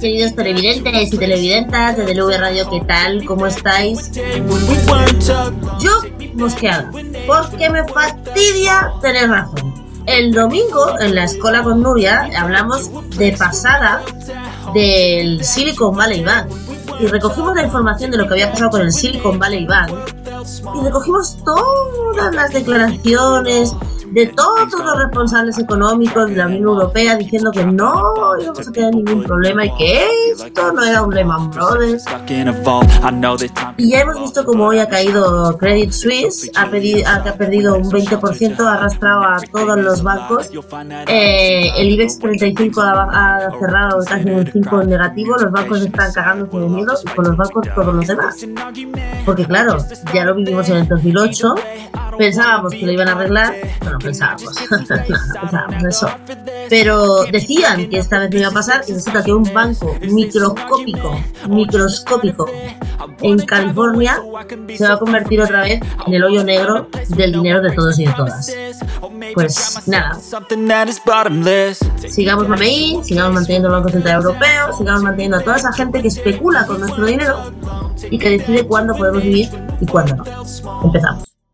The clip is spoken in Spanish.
queridos televidentes y televidentas de DLV Radio, ¿qué tal? ¿Cómo estáis? Yo mosqueada, porque me fastidia tener razón. El domingo en la escuela con Nuria hablamos de pasada del Silicon Valley Bank y recogimos la información de lo que había pasado con el Silicon Valley Bank y recogimos todas las declaraciones de todos los responsables económicos de la Unión Europea diciendo que no íbamos a tener ningún problema y que esto no era un Lehman Brothers. Y ya hemos visto cómo hoy ha caído Credit Suisse, ha, ha perdido un 20%, ha arrastrado a todos los bancos. Eh, el IBEX 35 ha, cerrado casi un 5 negativo, los bancos están cagándose de miedo y con los bancos todos los demás. Porque claro, ya lo vivimos en el 2008, pensábamos que lo iban a arreglar, bueno, pensábamos, pensábamos eso. Pero decían que esta vez no iba a pasar y resulta que un banco microscópico, microscópico en California se va a convertir otra vez en el hoyo negro del dinero de todos y de todas. Pues nada, sigamos mameín, sigamos manteniendo el Banco Central Europeo, sigamos manteniendo a toda esa gente que especula con nuestro dinero y que decide cuándo podemos vivir y cuándo no. Empezamos.